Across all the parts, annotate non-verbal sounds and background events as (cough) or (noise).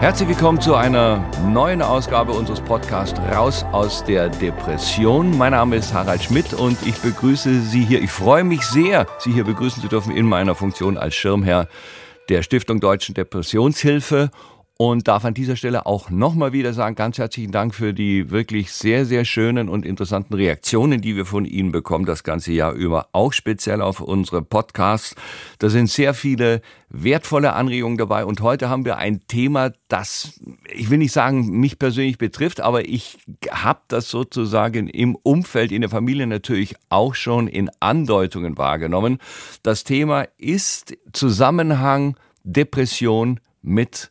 Herzlich willkommen zu einer neuen Ausgabe unseres Podcasts Raus aus der Depression. Mein Name ist Harald Schmidt und ich begrüße Sie hier. Ich freue mich sehr, Sie hier begrüßen zu dürfen in meiner Funktion als Schirmherr der Stiftung Deutschen Depressionshilfe und darf an dieser Stelle auch nochmal wieder sagen, ganz herzlichen Dank für die wirklich sehr, sehr schönen und interessanten Reaktionen, die wir von Ihnen bekommen, das ganze Jahr über, auch speziell auf unsere Podcasts. Da sind sehr viele wertvolle Anregungen dabei und heute haben wir ein Thema, das, ich will nicht sagen, mich persönlich betrifft, aber ich habe das sozusagen im Umfeld, in der Familie natürlich auch schon in Andeutungen wahrgenommen. Das Thema ist Zusammenhang Depression mit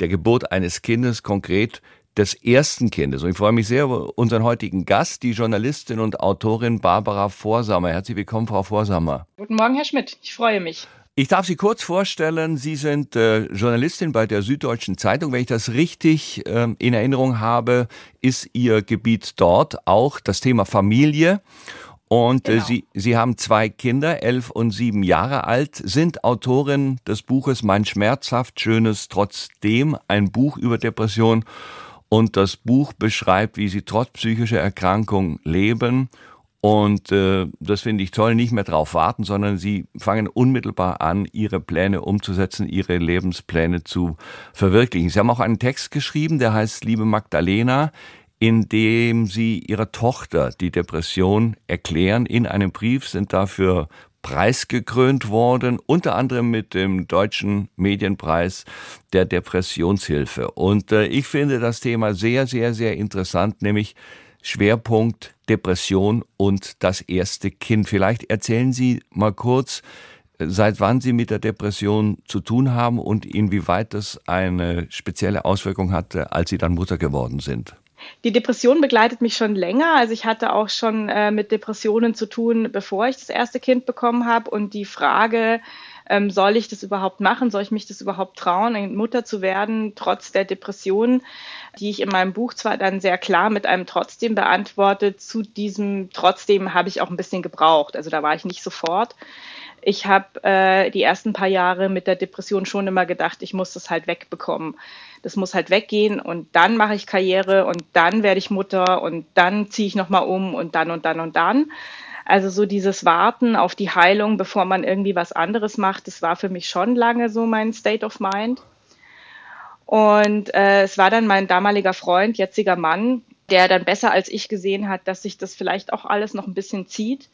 der Geburt eines Kindes, konkret des ersten Kindes. Und ich freue mich sehr über unseren heutigen Gast, die Journalistin und Autorin Barbara Vorsammer. Herzlich willkommen, Frau Vorsammer. Guten Morgen, Herr Schmidt. Ich freue mich. Ich darf Sie kurz vorstellen. Sie sind äh, Journalistin bei der Süddeutschen Zeitung. Wenn ich das richtig äh, in Erinnerung habe, ist Ihr Gebiet dort auch das Thema Familie. Und äh, genau. äh, Sie, Sie haben zwei Kinder, elf und sieben Jahre alt, sind Autorin des Buches Mein schmerzhaft Schönes trotzdem, ein Buch über Depression. Und das Buch beschreibt, wie Sie trotz psychischer Erkrankung leben. Und äh, das finde ich toll, nicht mehr drauf warten, sondern Sie fangen unmittelbar an, Ihre Pläne umzusetzen, Ihre Lebenspläne zu verwirklichen. Sie haben auch einen Text geschrieben, der heißt Liebe Magdalena, in dem sie ihrer Tochter die Depression erklären. In einem Brief sind dafür preisgekrönt worden, unter anderem mit dem deutschen Medienpreis der Depressionshilfe. Und äh, ich finde das Thema sehr, sehr, sehr interessant, nämlich Schwerpunkt Depression und das erste Kind. Vielleicht erzählen Sie mal kurz, seit wann Sie mit der Depression zu tun haben und inwieweit das eine spezielle Auswirkung hatte, als Sie dann Mutter geworden sind. Die Depression begleitet mich schon länger. Also ich hatte auch schon äh, mit Depressionen zu tun, bevor ich das erste Kind bekommen habe. Und die Frage, ähm, soll ich das überhaupt machen? Soll ich mich das überhaupt trauen, Mutter zu werden, trotz der Depression, die ich in meinem Buch zwar dann sehr klar mit einem trotzdem beantwortet. Zu diesem trotzdem habe ich auch ein bisschen gebraucht. Also da war ich nicht sofort. Ich habe äh, die ersten paar Jahre mit der Depression schon immer gedacht, ich muss das halt wegbekommen das muss halt weggehen und dann mache ich Karriere und dann werde ich Mutter und dann ziehe ich nochmal um und dann und dann und dann. Also so dieses Warten auf die Heilung, bevor man irgendwie was anderes macht, das war für mich schon lange so mein State of Mind. Und äh, es war dann mein damaliger Freund, jetziger Mann, der dann besser als ich gesehen hat, dass sich das vielleicht auch alles noch ein bisschen zieht.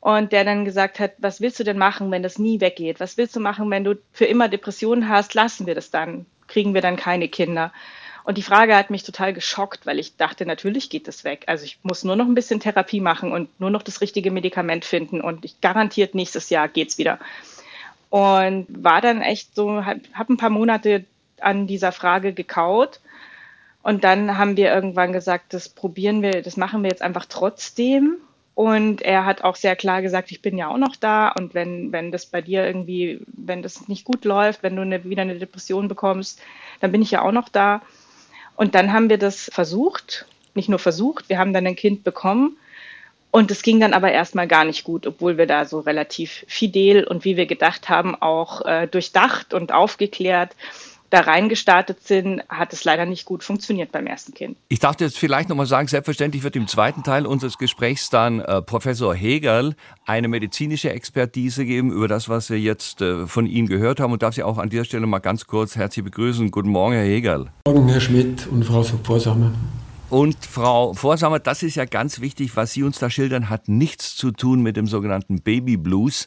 Und der dann gesagt hat, was willst du denn machen, wenn das nie weggeht? Was willst du machen, wenn du für immer Depressionen hast? Lassen wir das dann kriegen wir dann keine Kinder? Und die Frage hat mich total geschockt, weil ich dachte, natürlich geht das weg. Also ich muss nur noch ein bisschen Therapie machen und nur noch das richtige Medikament finden und ich garantiert nächstes Jahr geht's wieder. Und war dann echt so, habe hab ein paar Monate an dieser Frage gekaut. Und dann haben wir irgendwann gesagt, das probieren wir, das machen wir jetzt einfach trotzdem. Und er hat auch sehr klar gesagt, ich bin ja auch noch da und wenn, wenn das bei dir irgendwie, wenn das nicht gut läuft, wenn du eine, wieder eine Depression bekommst, dann bin ich ja auch noch da. Und dann haben wir das versucht, nicht nur versucht, wir haben dann ein Kind bekommen. Und es ging dann aber erstmal gar nicht gut, obwohl wir da so relativ fidel und wie wir gedacht haben, auch äh, durchdacht und aufgeklärt da reingestartet sind, hat es leider nicht gut funktioniert beim ersten Kind. Ich darf jetzt vielleicht nochmal sagen, selbstverständlich wird im zweiten Teil unseres Gesprächs dann äh, Professor Hegel eine medizinische Expertise geben über das, was wir jetzt äh, von Ihnen gehört haben und darf Sie auch an dieser Stelle mal ganz kurz herzlich begrüßen. Guten Morgen, Herr Hegel. Guten Morgen, Herr Schmidt und Frau Vorsamer. Und Frau Vorsamer, das ist ja ganz wichtig, was Sie uns da schildern, hat nichts zu tun mit dem sogenannten Baby Blues,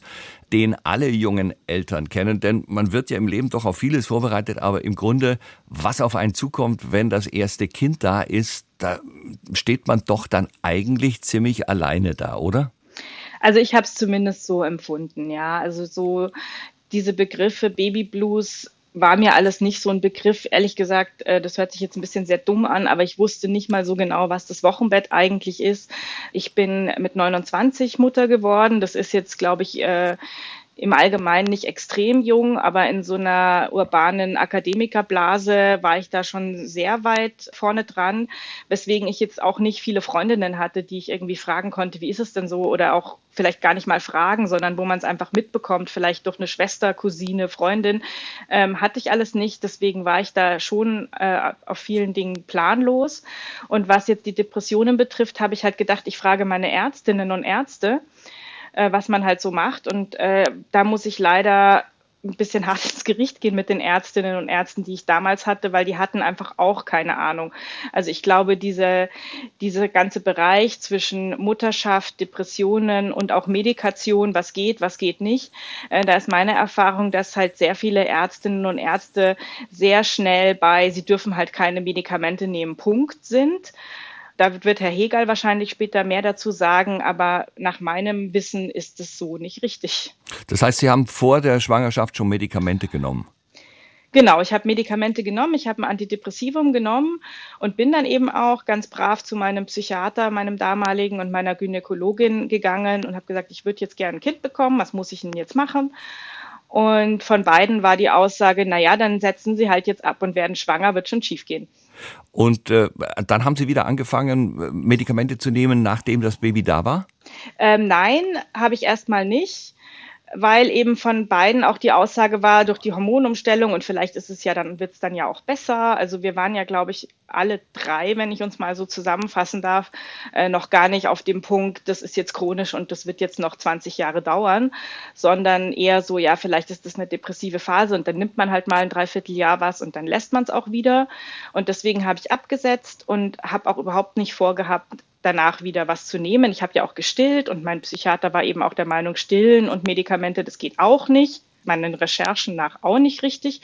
den alle jungen Eltern kennen. Denn man wird ja im Leben doch auf vieles vorbereitet, aber im Grunde, was auf einen zukommt, wenn das erste Kind da ist, da steht man doch dann eigentlich ziemlich alleine da, oder? Also ich habe es zumindest so empfunden, ja. Also so diese Begriffe Baby Blues war mir alles nicht so ein Begriff. Ehrlich gesagt, äh, das hört sich jetzt ein bisschen sehr dumm an, aber ich wusste nicht mal so genau, was das Wochenbett eigentlich ist. Ich bin mit 29 Mutter geworden. Das ist jetzt, glaube ich, äh, im Allgemeinen nicht extrem jung, aber in so einer urbanen Akademikerblase war ich da schon sehr weit vorne dran, weswegen ich jetzt auch nicht viele Freundinnen hatte, die ich irgendwie fragen konnte, wie ist es denn so oder auch vielleicht gar nicht mal fragen, sondern wo man es einfach mitbekommt, vielleicht durch eine Schwester, Cousine, Freundin, ähm, hatte ich alles nicht. Deswegen war ich da schon äh, auf vielen Dingen planlos. Und was jetzt die Depressionen betrifft, habe ich halt gedacht, ich frage meine Ärztinnen und Ärzte äh, was man halt so macht. Und äh, da muss ich leider ein bisschen (laughs) hart ins Gericht gehen mit den Ärztinnen und Ärzten, die ich damals hatte, weil die hatten einfach auch keine Ahnung. Also ich glaube, diese, dieser ganze Bereich zwischen Mutterschaft, Depressionen und auch Medikation, was geht, was geht nicht, äh, da ist meine Erfahrung, dass halt sehr viele Ärztinnen und Ärzte sehr schnell bei, sie dürfen halt keine Medikamente nehmen, Punkt sind. Da wird Herr Hegel wahrscheinlich später mehr dazu sagen, aber nach meinem Wissen ist es so nicht richtig. Das heißt, Sie haben vor der Schwangerschaft schon Medikamente genommen? Genau, ich habe Medikamente genommen, ich habe ein Antidepressivum genommen und bin dann eben auch ganz brav zu meinem Psychiater, meinem damaligen und meiner Gynäkologin gegangen und habe gesagt, ich würde jetzt gerne ein Kind bekommen, was muss ich denn jetzt machen? Und von beiden war die Aussage, na ja, dann setzen Sie halt jetzt ab und werden schwanger, wird schon schiefgehen. Und äh, dann haben Sie wieder angefangen, Medikamente zu nehmen, nachdem das Baby da war? Ähm, nein, habe ich erstmal nicht weil eben von beiden auch die Aussage war, durch die Hormonumstellung und vielleicht ist es ja dann, wird es dann ja auch besser. Also wir waren ja, glaube ich, alle drei, wenn ich uns mal so zusammenfassen darf, äh, noch gar nicht auf dem Punkt, das ist jetzt chronisch und das wird jetzt noch 20 Jahre dauern, sondern eher so, ja, vielleicht ist das eine depressive Phase und dann nimmt man halt mal ein Dreivierteljahr was und dann lässt man es auch wieder. Und deswegen habe ich abgesetzt und habe auch überhaupt nicht vorgehabt, danach wieder was zu nehmen. Ich habe ja auch gestillt und mein Psychiater war eben auch der Meinung, stillen und Medikamente, das geht auch nicht. Meinen Recherchen nach auch nicht richtig.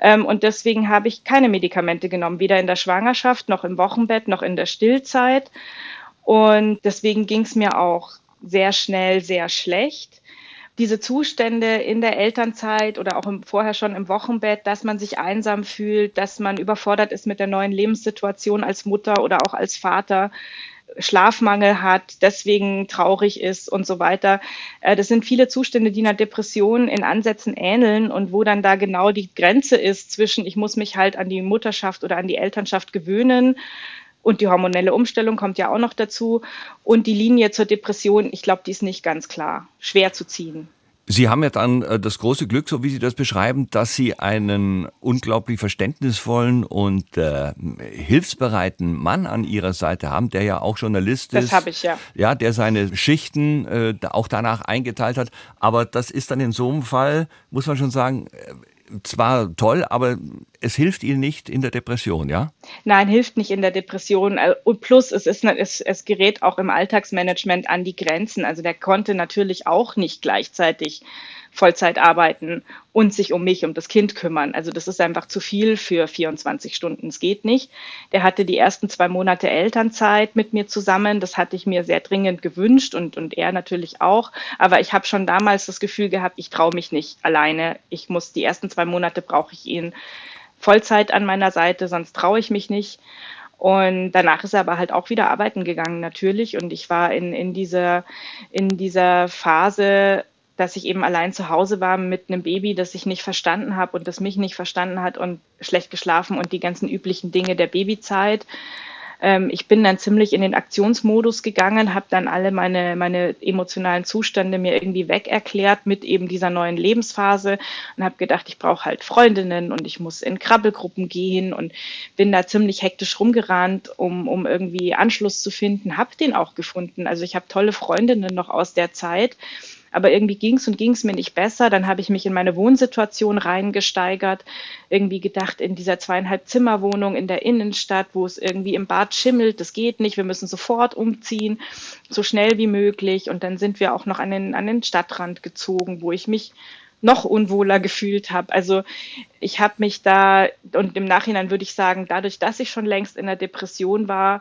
Ähm, und deswegen habe ich keine Medikamente genommen, weder in der Schwangerschaft noch im Wochenbett noch in der Stillzeit. Und deswegen ging es mir auch sehr schnell sehr schlecht diese Zustände in der Elternzeit oder auch im, vorher schon im Wochenbett, dass man sich einsam fühlt, dass man überfordert ist mit der neuen Lebenssituation als Mutter oder auch als Vater, Schlafmangel hat, deswegen traurig ist und so weiter. Äh, das sind viele Zustände, die einer Depression in Ansätzen ähneln und wo dann da genau die Grenze ist zwischen, ich muss mich halt an die Mutterschaft oder an die Elternschaft gewöhnen und die hormonelle Umstellung kommt ja auch noch dazu und die Linie zur Depression, ich glaube, die ist nicht ganz klar, schwer zu ziehen. Sie haben ja dann äh, das große Glück, so wie Sie das beschreiben, dass Sie einen unglaublich verständnisvollen und äh, hilfsbereiten Mann an Ihrer Seite haben, der ja auch Journalist ist. Das habe ich ja. Ja, der seine Schichten äh, auch danach eingeteilt hat. Aber das ist dann in so einem Fall, muss man schon sagen, äh, zwar toll, aber es hilft Ihnen nicht in der Depression, ja? Nein, hilft nicht in der Depression. Äh, und plus, es, ist, es, es gerät auch im Alltagsmanagement an die Grenzen. Also der konnte natürlich auch nicht gleichzeitig Vollzeit arbeiten und sich um mich, um das Kind kümmern. Also das ist einfach zu viel für 24 Stunden. Es geht nicht. Der hatte die ersten zwei Monate Elternzeit mit mir zusammen. Das hatte ich mir sehr dringend gewünscht und, und er natürlich auch. Aber ich habe schon damals das Gefühl gehabt, ich traue mich nicht alleine. Ich muss die ersten zwei Monate brauche ich ihn Vollzeit an meiner Seite, sonst traue ich mich nicht. Und danach ist er aber halt auch wieder arbeiten gegangen, natürlich. Und ich war in, in, dieser, in dieser Phase dass ich eben allein zu Hause war mit einem Baby, das ich nicht verstanden habe und das mich nicht verstanden hat und schlecht geschlafen und die ganzen üblichen Dinge der Babyzeit. Ähm, ich bin dann ziemlich in den Aktionsmodus gegangen, habe dann alle meine, meine emotionalen Zustände mir irgendwie weg erklärt mit eben dieser neuen Lebensphase und habe gedacht, ich brauche halt Freundinnen und ich muss in Krabbelgruppen gehen und bin da ziemlich hektisch rumgerannt, um, um irgendwie Anschluss zu finden, habe den auch gefunden. Also ich habe tolle Freundinnen noch aus der Zeit aber irgendwie ging es und ging es mir nicht besser. Dann habe ich mich in meine Wohnsituation reingesteigert, irgendwie gedacht, in dieser zweieinhalb Zimmerwohnung in der Innenstadt, wo es irgendwie im Bad schimmelt, das geht nicht, wir müssen sofort umziehen, so schnell wie möglich. Und dann sind wir auch noch an den, an den Stadtrand gezogen, wo ich mich noch unwohler gefühlt habe. Also ich habe mich da, und im Nachhinein würde ich sagen, dadurch, dass ich schon längst in der Depression war,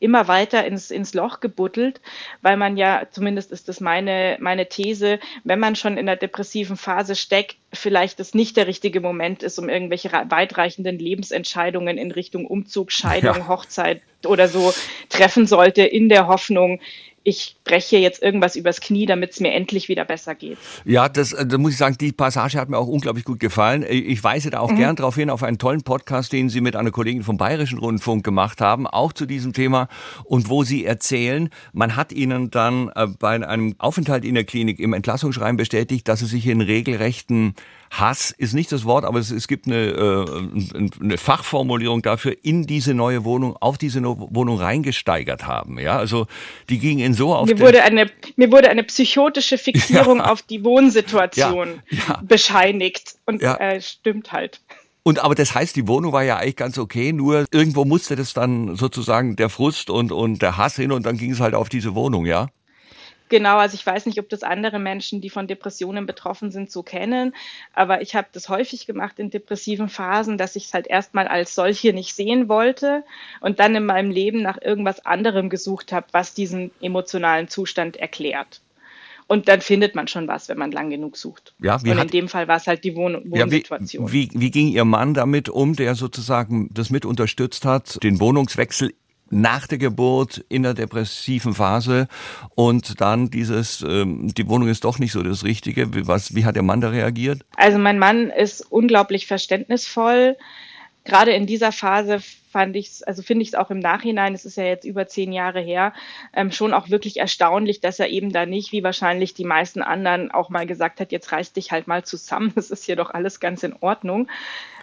immer weiter ins, ins Loch gebuddelt, weil man ja, zumindest ist das meine, meine These, wenn man schon in der depressiven Phase steckt, vielleicht das nicht der richtige Moment ist, um irgendwelche weitreichenden Lebensentscheidungen in Richtung Umzug, Scheidung, ja. Hochzeit oder so treffen sollte, in der Hoffnung, ich breche jetzt irgendwas übers Knie, damit es mir endlich wieder besser geht. Ja, das, äh, da muss ich sagen, die Passage hat mir auch unglaublich gut gefallen. Äh, ich weise da auch mhm. gern darauf hin, auf einen tollen Podcast, den Sie mit einer Kollegin vom Bayerischen Rundfunk gemacht haben, auch zu diesem Thema und wo Sie erzählen, man hat Ihnen dann äh, bei einem Aufenthalt in der Klinik im Entlassungsschreiben bestätigt, dass Sie sich in regelrechten Hass ist nicht das Wort, aber es, es gibt eine, äh, eine Fachformulierung dafür, in diese neue Wohnung, auf diese Wohnung reingesteigert haben. Ja, also die ging in so auf. Mir wurde eine, mir wurde eine psychotische (laughs) Fixierung ja. auf die Wohnsituation (laughs) ja. Ja. bescheinigt und äh, stimmt halt. Und aber das heißt, die Wohnung war ja eigentlich ganz okay, nur irgendwo musste das dann sozusagen der Frust und, und der Hass hin und dann ging es halt auf diese Wohnung, ja? Genau, also ich weiß nicht, ob das andere Menschen, die von Depressionen betroffen sind, so kennen, aber ich habe das häufig gemacht in depressiven Phasen, dass ich es halt erstmal als solche nicht sehen wollte und dann in meinem Leben nach irgendwas anderem gesucht habe, was diesen emotionalen Zustand erklärt. Und dann findet man schon was, wenn man lang genug sucht. Ja, wie und in dem Fall war es halt die Wohn Wohnsituation. Ja, wie, wie, wie ging Ihr Mann damit um, der sozusagen das mit unterstützt hat, den Wohnungswechsel nach der Geburt in der depressiven Phase und dann dieses, ähm, die Wohnung ist doch nicht so das Richtige. Was, wie hat der Mann da reagiert? Also mein Mann ist unglaublich verständnisvoll. Gerade in dieser Phase fand ich es, also finde ich es auch im Nachhinein, es ist ja jetzt über zehn Jahre her, ähm, schon auch wirklich erstaunlich, dass er eben da nicht, wie wahrscheinlich die meisten anderen, auch mal gesagt hat, jetzt reiß dich halt mal zusammen, (laughs) das ist hier doch alles ganz in Ordnung,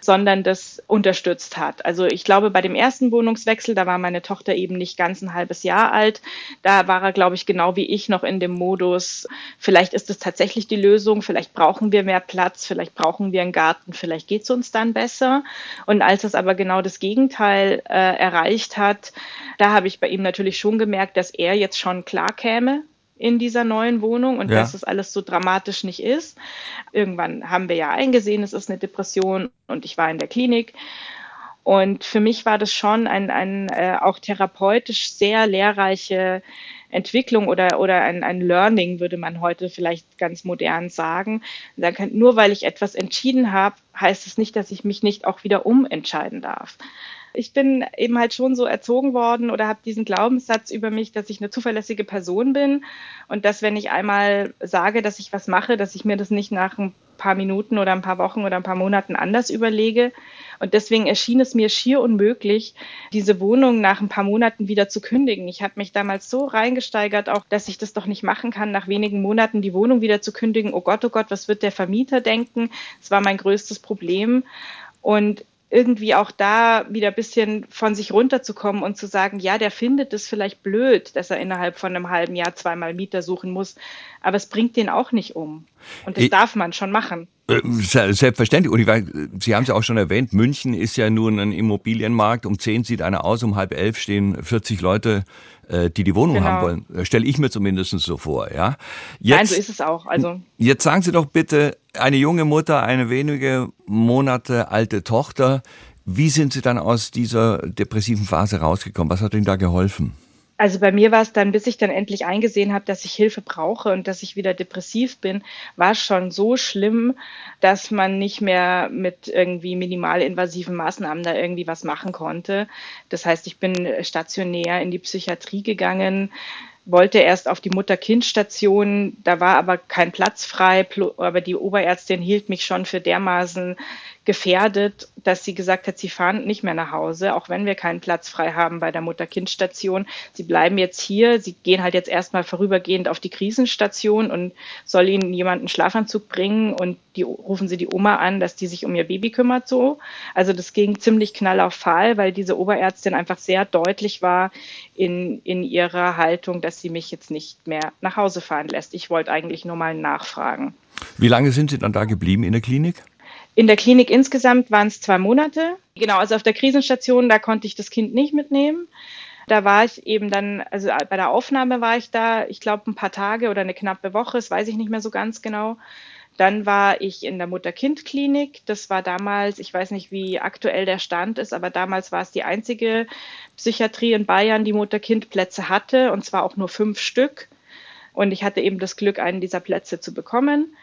sondern das unterstützt hat. Also ich glaube, bei dem ersten Wohnungswechsel, da war meine Tochter eben nicht ganz ein halbes Jahr alt, da war er, glaube ich, genau wie ich noch in dem Modus, vielleicht ist es tatsächlich die Lösung, vielleicht brauchen wir mehr Platz, vielleicht brauchen wir einen Garten, vielleicht geht es uns dann besser. Und als es aber genau das Gegenteil äh, erreicht hat, da habe ich bei ihm natürlich schon gemerkt, dass er jetzt schon klar käme in dieser neuen Wohnung und ja. dass das alles so dramatisch nicht ist. Irgendwann haben wir ja eingesehen, es ist eine Depression und ich war in der Klinik. Und für mich war das schon ein, ein äh, auch therapeutisch sehr lehrreiche Entwicklung oder, oder ein, ein Learning, würde man heute vielleicht ganz modern sagen. Nur weil ich etwas entschieden habe, heißt es nicht, dass ich mich nicht auch wieder umentscheiden darf ich bin eben halt schon so erzogen worden oder habe diesen Glaubenssatz über mich, dass ich eine zuverlässige Person bin und dass wenn ich einmal sage, dass ich was mache, dass ich mir das nicht nach ein paar Minuten oder ein paar Wochen oder ein paar Monaten anders überlege. Und deswegen erschien es mir schier unmöglich, diese Wohnung nach ein paar Monaten wieder zu kündigen. Ich habe mich damals so reingesteigert, auch dass ich das doch nicht machen kann, nach wenigen Monaten die Wohnung wieder zu kündigen. Oh Gott, oh Gott, was wird der Vermieter denken? Das war mein größtes Problem. Und irgendwie auch da wieder ein bisschen von sich runterzukommen und zu sagen, ja, der findet es vielleicht blöd, dass er innerhalb von einem halben Jahr zweimal Mieter suchen muss, aber es bringt den auch nicht um. Und das ich, darf man schon machen. Äh, selbstverständlich. Und ich weiß, Sie haben es ja auch schon erwähnt, München ist ja nun ein Immobilienmarkt. Um zehn sieht einer aus, um halb elf stehen 40 Leute äh, die die Wohnung genau. haben wollen. Äh, stelle ich mir zumindest so vor, ja. Jetzt, Nein, so ist es auch. Also jetzt sagen Sie doch bitte, eine junge Mutter, eine wenige Monate alte Tochter. Wie sind Sie dann aus dieser depressiven Phase rausgekommen? Was hat Ihnen da geholfen? Also bei mir war es dann, bis ich dann endlich eingesehen habe, dass ich Hilfe brauche und dass ich wieder depressiv bin, war schon so schlimm, dass man nicht mehr mit irgendwie minimalinvasiven Maßnahmen da irgendwie was machen konnte. Das heißt, ich bin stationär in die Psychiatrie gegangen, wollte erst auf die Mutter-Kind-Station, da war aber kein Platz frei, aber die Oberärztin hielt mich schon für dermaßen gefährdet, dass sie gesagt hat, sie fahren nicht mehr nach Hause, auch wenn wir keinen Platz frei haben bei der Mutter-Kind-Station. Sie bleiben jetzt hier. Sie gehen halt jetzt erstmal vorübergehend auf die Krisenstation und soll ihnen jemand einen Schlafanzug bringen und die rufen sie die Oma an, dass die sich um ihr Baby kümmert so. Also das ging ziemlich knall auf Fall, weil diese Oberärztin einfach sehr deutlich war in, in ihrer Haltung, dass sie mich jetzt nicht mehr nach Hause fahren lässt. Ich wollte eigentlich nur mal nachfragen. Wie lange sind Sie dann da geblieben in der Klinik? In der Klinik insgesamt waren es zwei Monate. Genau, also auf der Krisenstation, da konnte ich das Kind nicht mitnehmen. Da war ich eben dann, also bei der Aufnahme war ich da, ich glaube, ein paar Tage oder eine knappe Woche, das weiß ich nicht mehr so ganz genau. Dann war ich in der Mutter-Kind-Klinik. Das war damals, ich weiß nicht, wie aktuell der Stand ist, aber damals war es die einzige Psychiatrie in Bayern, die Mutter-Kind-Plätze hatte, und zwar auch nur fünf Stück. Und ich hatte eben das Glück, einen dieser Plätze zu bekommen.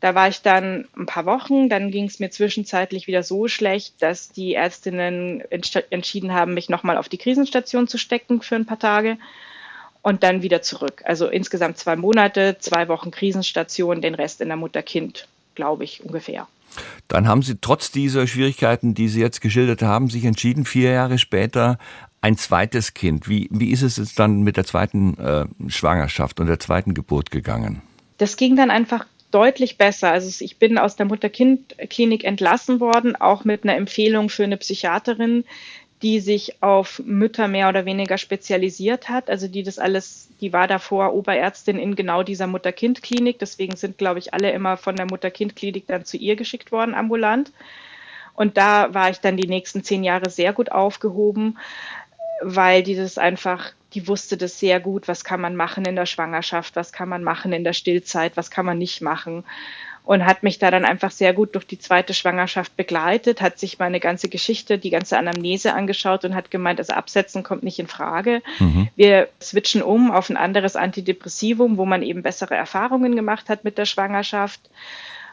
Da war ich dann ein paar Wochen, dann ging es mir zwischenzeitlich wieder so schlecht, dass die Ärztinnen entschieden haben, mich nochmal auf die Krisenstation zu stecken für ein paar Tage. und dann wieder zurück. Also insgesamt zwei Monate, zwei Wochen Krisenstation, den Rest in der Mutter-Kind, glaube ich ungefähr. Dann haben Sie trotz dieser Schwierigkeiten, die Sie jetzt geschildert haben, sich entschieden, vier Jahre später ein zweites Kind. Wie, wie ist es jetzt dann mit der zweiten äh, Schwangerschaft und der zweiten Geburt gegangen? Das ging dann einfach deutlich besser. Also ich bin aus der Mutter-Kind-Klinik entlassen worden, auch mit einer Empfehlung für eine Psychiaterin, die sich auf Mütter mehr oder weniger spezialisiert hat. Also die das alles, die war davor Oberärztin in genau dieser Mutter-Kind-Klinik. Deswegen sind, glaube ich, alle immer von der Mutter-Kind-Klinik dann zu ihr geschickt worden, ambulant. Und da war ich dann die nächsten zehn Jahre sehr gut aufgehoben, weil die das einfach, die wusste das sehr gut, was kann man machen in der Schwangerschaft, was kann man machen in der Stillzeit, was kann man nicht machen und hat mich da dann einfach sehr gut durch die zweite Schwangerschaft begleitet, hat sich meine ganze Geschichte, die ganze Anamnese angeschaut und hat gemeint, also absetzen kommt nicht in Frage. Mhm. Wir switchen um auf ein anderes Antidepressivum, wo man eben bessere Erfahrungen gemacht hat mit der Schwangerschaft,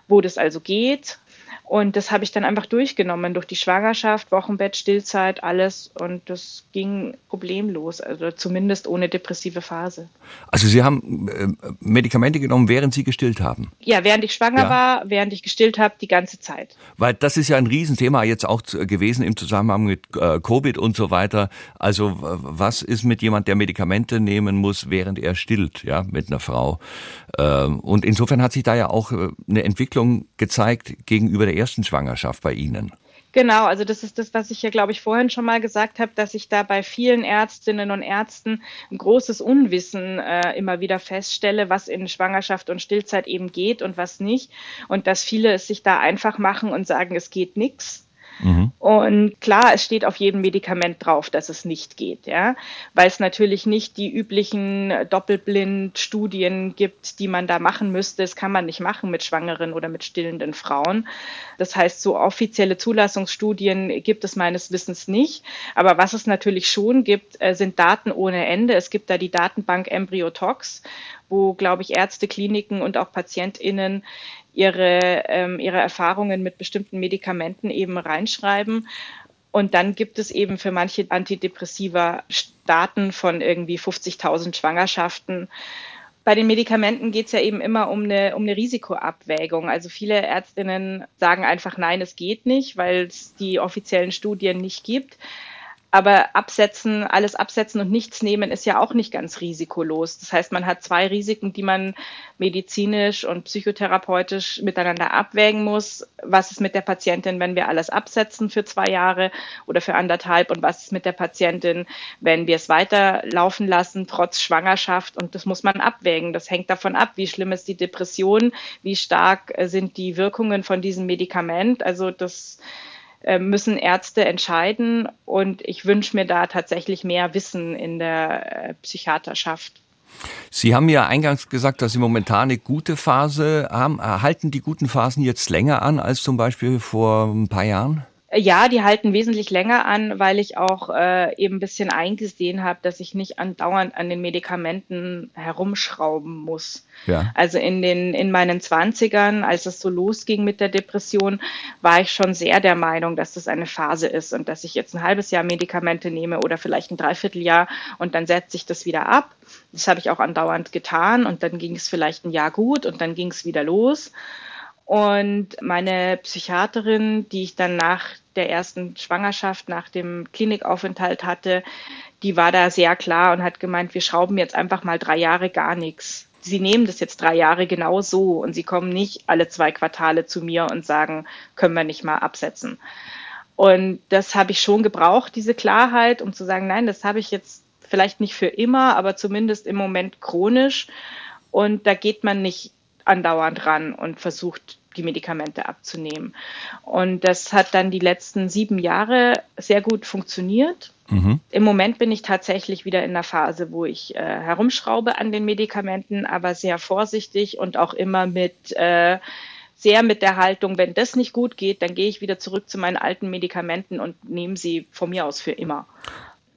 wo das also geht. Und das habe ich dann einfach durchgenommen durch die Schwangerschaft, Wochenbett, Stillzeit, alles. Und das ging problemlos, also zumindest ohne depressive Phase. Also Sie haben äh, Medikamente genommen, während Sie gestillt haben? Ja, während ich schwanger ja. war, während ich gestillt habe, die ganze Zeit. Weil das ist ja ein Riesenthema jetzt auch gewesen im Zusammenhang mit äh, Covid und so weiter. Also was ist mit jemand, der Medikamente nehmen muss, während er stillt, ja, mit einer Frau? Ähm, und insofern hat sich da ja auch äh, eine Entwicklung gezeigt gegenüber der ersten Schwangerschaft bei Ihnen. Genau, also das ist das, was ich ja, glaube ich, vorhin schon mal gesagt habe, dass ich da bei vielen Ärztinnen und Ärzten ein großes Unwissen äh, immer wieder feststelle, was in Schwangerschaft und Stillzeit eben geht und was nicht. Und dass viele es sich da einfach machen und sagen, es geht nichts Mhm. Und klar, es steht auf jedem Medikament drauf, dass es nicht geht, ja, weil es natürlich nicht die üblichen Doppelblind-Studien gibt, die man da machen müsste. Das kann man nicht machen mit schwangeren oder mit stillenden Frauen. Das heißt, so offizielle Zulassungsstudien gibt es meines Wissens nicht. Aber was es natürlich schon gibt, äh, sind Daten ohne Ende. Es gibt da die Datenbank Embryotox, wo, glaube ich, Ärzte, Kliniken und auch PatientInnen ihre, ähm, ihre Erfahrungen mit bestimmten Medikamenten eben reinschreiben. Und dann gibt es eben für manche Antidepressiva Daten von irgendwie 50.000 Schwangerschaften. Bei den Medikamenten geht es ja eben immer um eine, um eine Risikoabwägung. Also viele Ärztinnen sagen einfach, nein, es geht nicht, weil es die offiziellen Studien nicht gibt. Aber absetzen, alles absetzen und nichts nehmen ist ja auch nicht ganz risikolos. Das heißt, man hat zwei Risiken, die man medizinisch und psychotherapeutisch miteinander abwägen muss. Was ist mit der Patientin, wenn wir alles absetzen für zwei Jahre oder für anderthalb? Und was ist mit der Patientin, wenn wir es weiterlaufen lassen, trotz Schwangerschaft? Und das muss man abwägen. Das hängt davon ab, wie schlimm ist die Depression, wie stark sind die Wirkungen von diesem Medikament. Also das äh, müssen Ärzte entscheiden und ich wünsche mir da tatsächlich mehr Wissen in der äh, Psychiaterschaft. Sie haben ja eingangs gesagt, dass Sie momentan eine gute Phase haben. Halten die guten Phasen jetzt länger an als zum Beispiel vor ein paar Jahren? Ja, die halten wesentlich länger an, weil ich auch äh, eben ein bisschen eingesehen habe, dass ich nicht andauernd an den Medikamenten herumschrauben muss. Ja. Also in den in meinen Zwanzigern, als es so losging mit der Depression, war ich schon sehr der Meinung, dass das eine Phase ist und dass ich jetzt ein halbes Jahr Medikamente nehme oder vielleicht ein Dreivierteljahr und dann setze ich das wieder ab. Das habe ich auch andauernd getan und dann ging es vielleicht ein Jahr gut und dann ging es wieder los. Und meine Psychiaterin, die ich dann nach der ersten Schwangerschaft, nach dem Klinikaufenthalt hatte, die war da sehr klar und hat gemeint, wir schrauben jetzt einfach mal drei Jahre gar nichts. Sie nehmen das jetzt drei Jahre genau so und sie kommen nicht alle zwei Quartale zu mir und sagen, können wir nicht mal absetzen. Und das habe ich schon gebraucht, diese Klarheit, um zu sagen, nein, das habe ich jetzt vielleicht nicht für immer, aber zumindest im Moment chronisch. Und da geht man nicht andauernd ran und versucht, die Medikamente abzunehmen. Und das hat dann die letzten sieben Jahre sehr gut funktioniert. Mhm. Im Moment bin ich tatsächlich wieder in der Phase, wo ich äh, herumschraube an den Medikamenten, aber sehr vorsichtig und auch immer mit äh, sehr mit der Haltung, wenn das nicht gut geht, dann gehe ich wieder zurück zu meinen alten Medikamenten und nehme sie von mir aus für immer.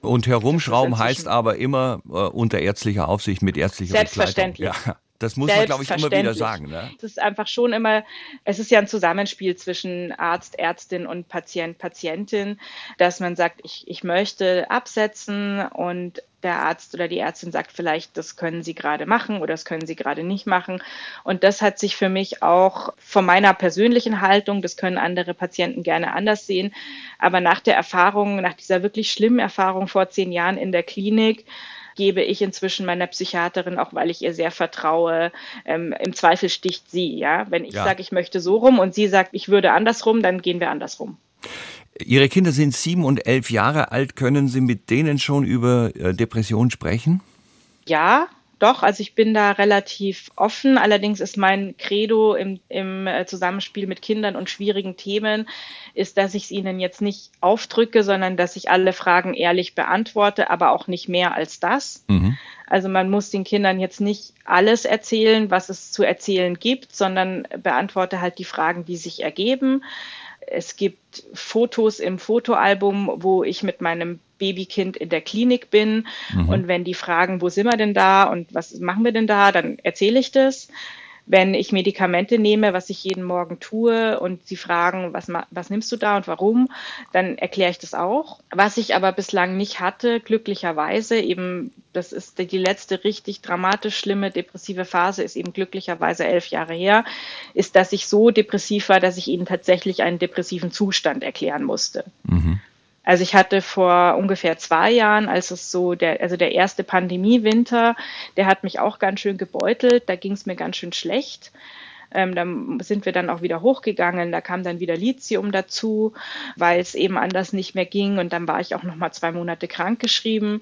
Und herumschrauben heißt aber immer äh, unter ärztlicher Aufsicht mit ärztlicher Selbstverständlich. Begleitung. Ja. Das muss man, glaube ich, immer wieder sagen. Ne? Das ist einfach schon immer, es ist ja ein Zusammenspiel zwischen Arzt, Ärztin und Patient, Patientin, dass man sagt, ich, ich möchte absetzen und der Arzt oder die Ärztin sagt vielleicht, das können Sie gerade machen oder das können Sie gerade nicht machen. Und das hat sich für mich auch von meiner persönlichen Haltung, das können andere Patienten gerne anders sehen, aber nach der Erfahrung, nach dieser wirklich schlimmen Erfahrung vor zehn Jahren in der Klinik, gebe ich inzwischen meiner Psychiaterin, auch weil ich ihr sehr vertraue. Ähm, Im Zweifel sticht sie, ja. Wenn ich ja. sage, ich möchte so rum und sie sagt, ich würde andersrum, dann gehen wir andersrum. Ihre Kinder sind sieben und elf Jahre alt. Können Sie mit denen schon über äh, Depressionen sprechen? Ja, doch, also ich bin da relativ offen. Allerdings ist mein Credo im, im äh, Zusammenspiel mit Kindern und schwierigen Themen, ist, dass ich es ihnen jetzt nicht aufdrücke, sondern dass ich alle Fragen ehrlich beantworte, aber auch nicht mehr als das. Mhm. Also man muss den Kindern jetzt nicht alles erzählen, was es zu erzählen gibt, sondern beantworte halt die Fragen, die sich ergeben. Es gibt Fotos im Fotoalbum, wo ich mit meinem Babykind in der Klinik bin. Mhm. Und wenn die fragen, wo sind wir denn da und was machen wir denn da, dann erzähle ich das. Wenn ich Medikamente nehme, was ich jeden Morgen tue und sie fragen, was, was nimmst du da und warum, dann erkläre ich das auch. Was ich aber bislang nicht hatte, glücklicherweise, eben, das ist die letzte richtig dramatisch schlimme depressive Phase, ist eben glücklicherweise elf Jahre her, ist, dass ich so depressiv war, dass ich ihnen tatsächlich einen depressiven Zustand erklären musste. Mhm. Also ich hatte vor ungefähr zwei Jahren, als es so der, also der erste Pandemiewinter, der hat mich auch ganz schön gebeutelt. Da ging es mir ganz schön schlecht. Ähm, dann sind wir dann auch wieder hochgegangen. Da kam dann wieder Lithium dazu, weil es eben anders nicht mehr ging. Und dann war ich auch noch mal zwei Monate krankgeschrieben.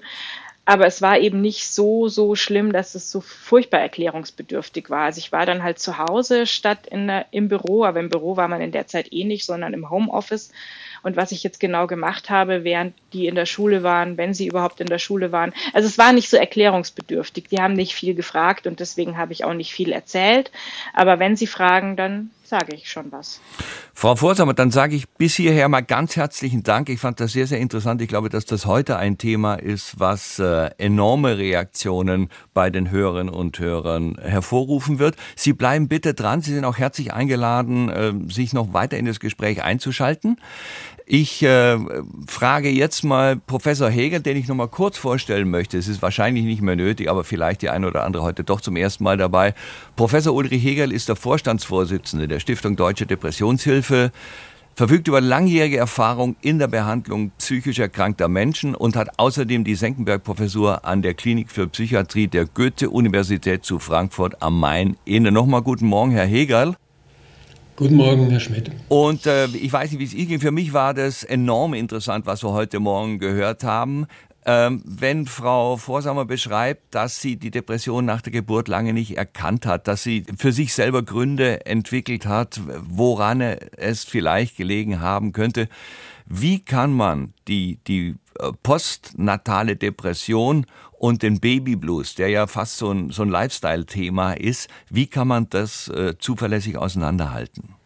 Aber es war eben nicht so, so schlimm, dass es so furchtbar erklärungsbedürftig war. Also ich war dann halt zu Hause statt in im Büro, aber im Büro war man in der Zeit eh nicht, sondern im Homeoffice und was ich jetzt genau gemacht habe, während die in der Schule waren, wenn sie überhaupt in der Schule waren. Also es war nicht so erklärungsbedürftig. Die haben nicht viel gefragt und deswegen habe ich auch nicht viel erzählt. Aber wenn sie fragen, dann sage ich schon was. Frau Vorsamer, dann sage ich bis hierher mal ganz herzlichen Dank. Ich fand das sehr, sehr interessant. Ich glaube, dass das heute ein Thema ist, was äh, enorme Reaktionen bei den Hörerinnen und Hörern hervorrufen wird. Sie bleiben bitte dran. Sie sind auch herzlich eingeladen, äh, sich noch weiter in das Gespräch einzuschalten. Ich äh, frage jetzt mal Professor Hegel, den ich noch mal kurz vorstellen möchte. Es ist wahrscheinlich nicht mehr nötig, aber vielleicht die eine oder andere heute doch zum ersten Mal dabei. Professor Ulrich Hegel ist der Vorstandsvorsitzende der Stiftung Deutsche Depressionshilfe, verfügt über langjährige Erfahrung in der Behandlung psychisch erkrankter Menschen und hat außerdem die Senckenberg-Professur an der Klinik für Psychiatrie der Goethe-Universität zu Frankfurt am Main inne. Nochmal guten Morgen, Herr Hegel. Guten Morgen, Herr Schmidt. Und äh, ich weiß nicht, wie es Ihnen ging. Für mich war das enorm interessant, was wir heute Morgen gehört haben. Ähm, wenn Frau Vorsamer beschreibt, dass sie die Depression nach der Geburt lange nicht erkannt hat, dass sie für sich selber Gründe entwickelt hat, woran es vielleicht gelegen haben könnte, wie kann man die, die äh, postnatale Depression und den Babyblues, der ja fast so ein, so ein Lifestyle-Thema ist, wie kann man das äh, zuverlässig auseinanderhalten?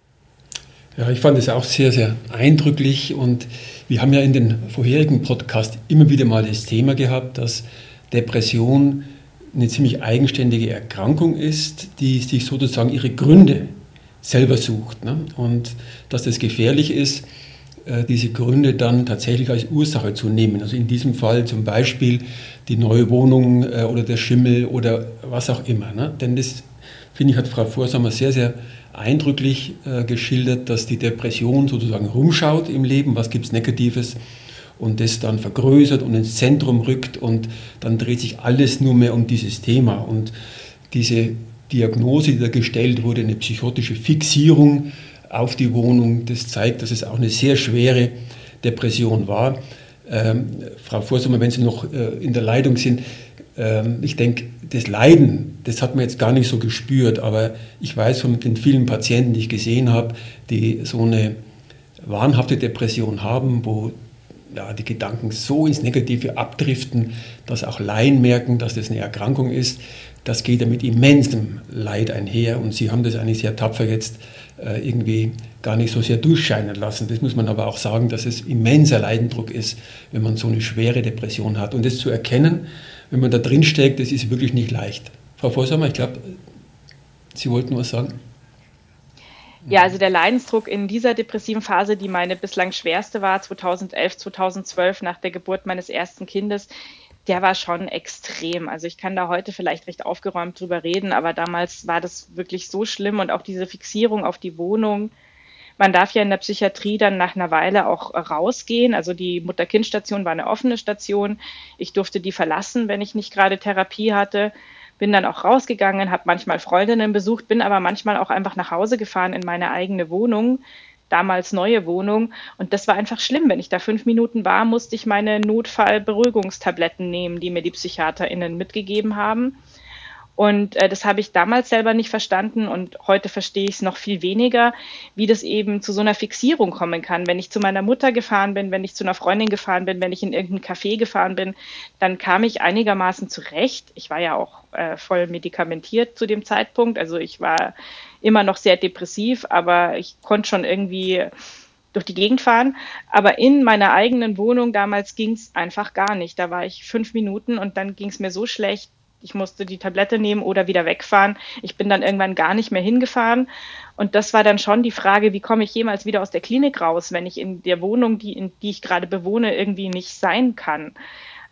Ja, ich fand es auch sehr, sehr eindrücklich und wir haben ja in den vorherigen Podcast immer wieder mal das Thema gehabt, dass Depression eine ziemlich eigenständige Erkrankung ist, die sich sozusagen ihre Gründe selber sucht ne? und dass das gefährlich ist, äh, diese Gründe dann tatsächlich als Ursache zu nehmen. Also in diesem Fall zum Beispiel die neue Wohnung äh, oder der Schimmel oder was auch immer. Ne? Denn das, finde ich, hat Frau Vorsammer sehr, sehr eindrücklich äh, geschildert, dass die Depression sozusagen rumschaut im Leben, was gibt es Negatives und das dann vergrößert und ins Zentrum rückt und dann dreht sich alles nur mehr um dieses Thema. Und diese Diagnose, die da gestellt wurde, eine psychotische Fixierung, auf die Wohnung. Das zeigt, dass es auch eine sehr schwere Depression war. Ähm, Frau Vorsummer, wenn Sie noch äh, in der Leitung sind, ich denke, das Leiden, das hat man jetzt gar nicht so gespürt, aber ich weiß von den vielen Patienten, die ich gesehen habe, die so eine wahnhafte Depression haben, wo ja, die Gedanken so ins Negative abdriften, dass auch Laien merken, dass das eine Erkrankung ist. Das geht ja mit immensem Leid einher und Sie haben das eigentlich sehr tapfer jetzt äh, irgendwie gar nicht so sehr durchscheinen lassen. Das muss man aber auch sagen, dass es immenser Leidendruck ist, wenn man so eine schwere Depression hat. Und das zu erkennen, wenn man da drin steckt, das ist wirklich nicht leicht. Frau Vollsammer, ich glaube, Sie wollten was sagen? Ja, also der Leidensdruck in dieser depressiven Phase, die meine bislang schwerste war, 2011, 2012 nach der Geburt meines ersten Kindes, der war schon extrem. Also ich kann da heute vielleicht recht aufgeräumt drüber reden, aber damals war das wirklich so schlimm und auch diese Fixierung auf die Wohnung. Man darf ja in der Psychiatrie dann nach einer Weile auch rausgehen. Also die Mutter-Kind-Station war eine offene Station. Ich durfte die verlassen, wenn ich nicht gerade Therapie hatte bin dann auch rausgegangen, habe manchmal Freundinnen besucht, bin aber manchmal auch einfach nach Hause gefahren in meine eigene Wohnung, damals neue Wohnung. Und das war einfach schlimm. Wenn ich da fünf Minuten war, musste ich meine Notfallberuhigungstabletten nehmen, die mir die PsychiaterInnen mitgegeben haben. Und äh, das habe ich damals selber nicht verstanden und heute verstehe ich es noch viel weniger, wie das eben zu so einer Fixierung kommen kann. Wenn ich zu meiner Mutter gefahren bin, wenn ich zu einer Freundin gefahren bin, wenn ich in irgendein Café gefahren bin, dann kam ich einigermaßen zurecht. Ich war ja auch äh, voll medikamentiert zu dem Zeitpunkt. Also ich war immer noch sehr depressiv, aber ich konnte schon irgendwie durch die Gegend fahren. Aber in meiner eigenen Wohnung damals ging es einfach gar nicht. Da war ich fünf Minuten und dann ging es mir so schlecht, ich musste die Tablette nehmen oder wieder wegfahren. Ich bin dann irgendwann gar nicht mehr hingefahren. Und das war dann schon die Frage, wie komme ich jemals wieder aus der Klinik raus, wenn ich in der Wohnung, die, in die ich gerade bewohne, irgendwie nicht sein kann.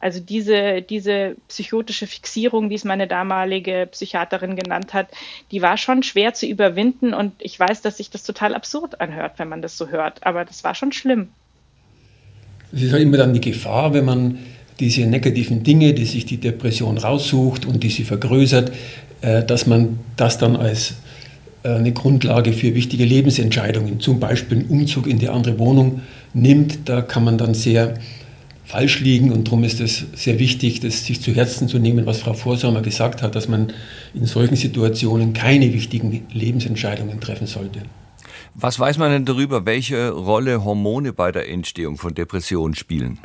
Also diese, diese psychotische Fixierung, wie es meine damalige Psychiaterin genannt hat, die war schon schwer zu überwinden. Und ich weiß, dass sich das total absurd anhört, wenn man das so hört. Aber das war schon schlimm. Es ist halt immer dann die Gefahr, wenn man diese negativen Dinge, die sich die Depression raussucht und die sie vergrößert, äh, dass man das dann als äh, eine Grundlage für wichtige Lebensentscheidungen, zum Beispiel einen Umzug in die andere Wohnung nimmt. Da kann man dann sehr falsch liegen und darum ist es sehr wichtig, das sich zu Herzen zu nehmen, was Frau Vorsamer gesagt hat, dass man in solchen Situationen keine wichtigen Lebensentscheidungen treffen sollte. Was weiß man denn darüber, welche Rolle Hormone bei der Entstehung von Depressionen spielen?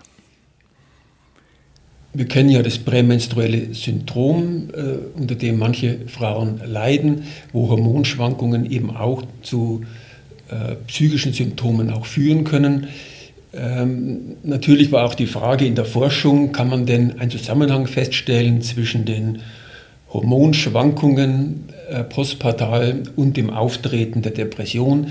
Wir kennen ja das prämenstruelle Syndrom, äh, unter dem manche Frauen leiden, wo Hormonschwankungen eben auch zu äh, psychischen Symptomen auch führen können. Ähm, natürlich war auch die Frage in der Forschung, kann man denn einen Zusammenhang feststellen zwischen den Hormonschwankungen äh, postpartal und dem Auftreten der Depression?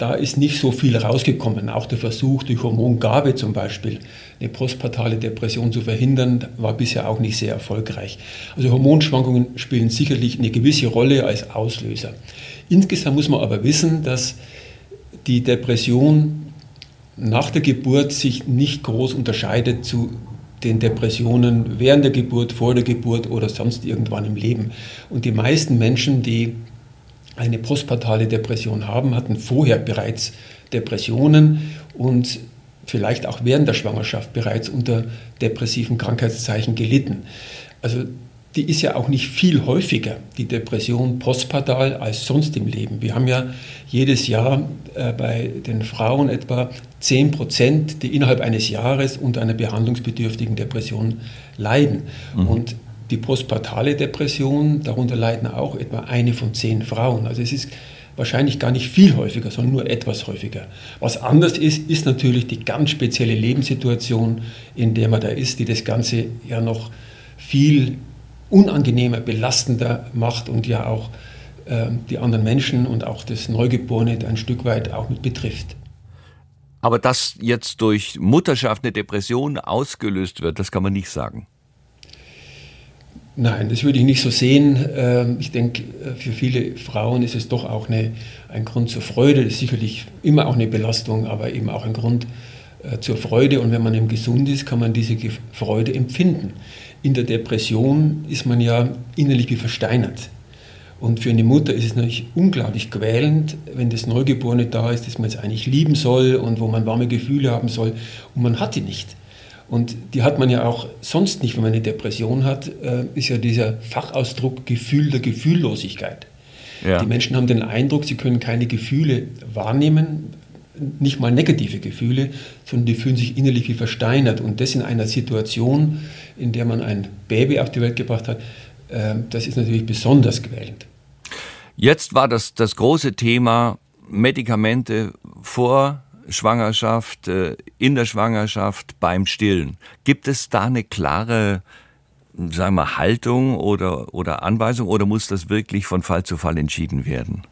Da ist nicht so viel rausgekommen. Auch der Versuch, durch Hormongabe zum Beispiel eine postpartale Depression zu verhindern, war bisher auch nicht sehr erfolgreich. Also Hormonschwankungen spielen sicherlich eine gewisse Rolle als Auslöser. Insgesamt muss man aber wissen, dass die Depression nach der Geburt sich nicht groß unterscheidet zu den Depressionen während der Geburt, vor der Geburt oder sonst irgendwann im Leben. Und die meisten Menschen, die eine postpartale Depression haben, hatten vorher bereits Depressionen und vielleicht auch während der Schwangerschaft bereits unter depressiven Krankheitszeichen gelitten. Also die ist ja auch nicht viel häufiger, die Depression postpartal, als sonst im Leben. Wir haben ja jedes Jahr äh, bei den Frauen etwa 10 Prozent, die innerhalb eines Jahres unter einer behandlungsbedürftigen Depression leiden. Mhm. Und die postpartale Depression, darunter leiden auch etwa eine von zehn Frauen. Also es ist wahrscheinlich gar nicht viel häufiger, sondern nur etwas häufiger. Was anders ist, ist natürlich die ganz spezielle Lebenssituation, in der man da ist, die das Ganze ja noch viel unangenehmer, belastender macht und ja auch äh, die anderen Menschen und auch das Neugeborene ein Stück weit auch mit betrifft. Aber dass jetzt durch Mutterschaft eine Depression ausgelöst wird, das kann man nicht sagen. Nein, das würde ich nicht so sehen. Ähm, ich denke, äh, für viele Frauen ist es doch auch eine, ein Grund zur Freude. Das ist sicherlich immer auch eine Belastung, aber eben auch ein Grund äh, zur Freude. Und wenn man eben gesund ist, kann man diese Freude empfinden. In der Depression ist man ja innerlich wie versteinert. Und für eine Mutter ist es natürlich unglaublich quälend, wenn das Neugeborene da ist, das man jetzt eigentlich lieben soll und wo man warme Gefühle haben soll und man hat die nicht. Und die hat man ja auch sonst nicht, wenn man eine Depression hat, äh, ist ja dieser Fachausdruck Gefühl der Gefühllosigkeit. Ja. Die Menschen haben den Eindruck, sie können keine Gefühle wahrnehmen, nicht mal negative Gefühle, sondern die fühlen sich innerlich wie versteinert. Und das in einer Situation, in der man ein Baby auf die Welt gebracht hat, äh, das ist natürlich besonders quälend. Jetzt war das, das große Thema Medikamente vor Schwangerschaft, äh, in der Schwangerschaft, beim Stillen. Gibt es da eine klare sagen wir, Haltung oder, oder Anweisung oder muss das wirklich von Fall zu Fall entschieden werden?